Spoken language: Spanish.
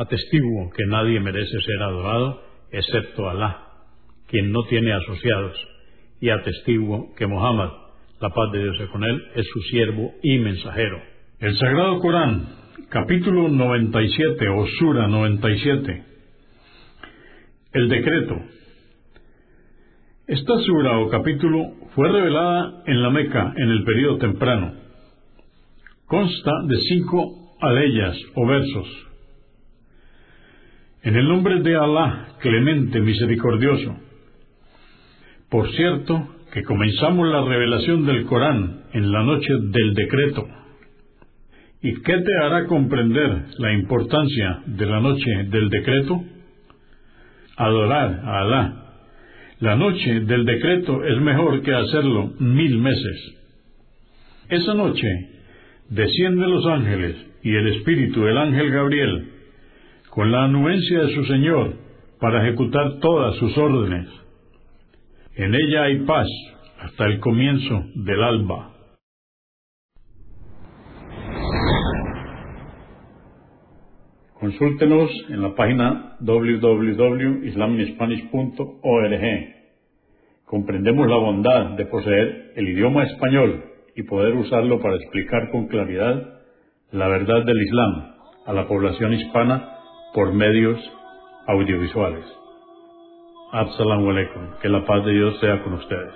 Atestiguo que nadie merece ser adorado excepto Alá, quien no tiene asociados, y atestiguo que Muhammad, la paz de Dios es con él, es su siervo y mensajero. El Sagrado Corán, capítulo 97 o Sura 97. El decreto. Esta sura o capítulo fue revelada en la Meca en el periodo temprano. Consta de cinco aleyas o versos en el nombre de Alá, clemente, misericordioso. Por cierto, que comenzamos la revelación del Corán en la noche del decreto. ¿Y qué te hará comprender la importancia de la noche del decreto? Adorar a Alá. La noche del decreto es mejor que hacerlo mil meses. Esa noche descienden los ángeles y el espíritu del ángel Gabriel con la anuencia de su Señor para ejecutar todas sus órdenes. En ella hay paz hasta el comienzo del alba. Consúltenos en la página www.islaminspanish.org. Comprendemos la bondad de poseer el idioma español y poder usarlo para explicar con claridad la verdad del Islam a la población hispana por medios audiovisuales. Assalamu alaikum. Que la paz de Dios sea con ustedes.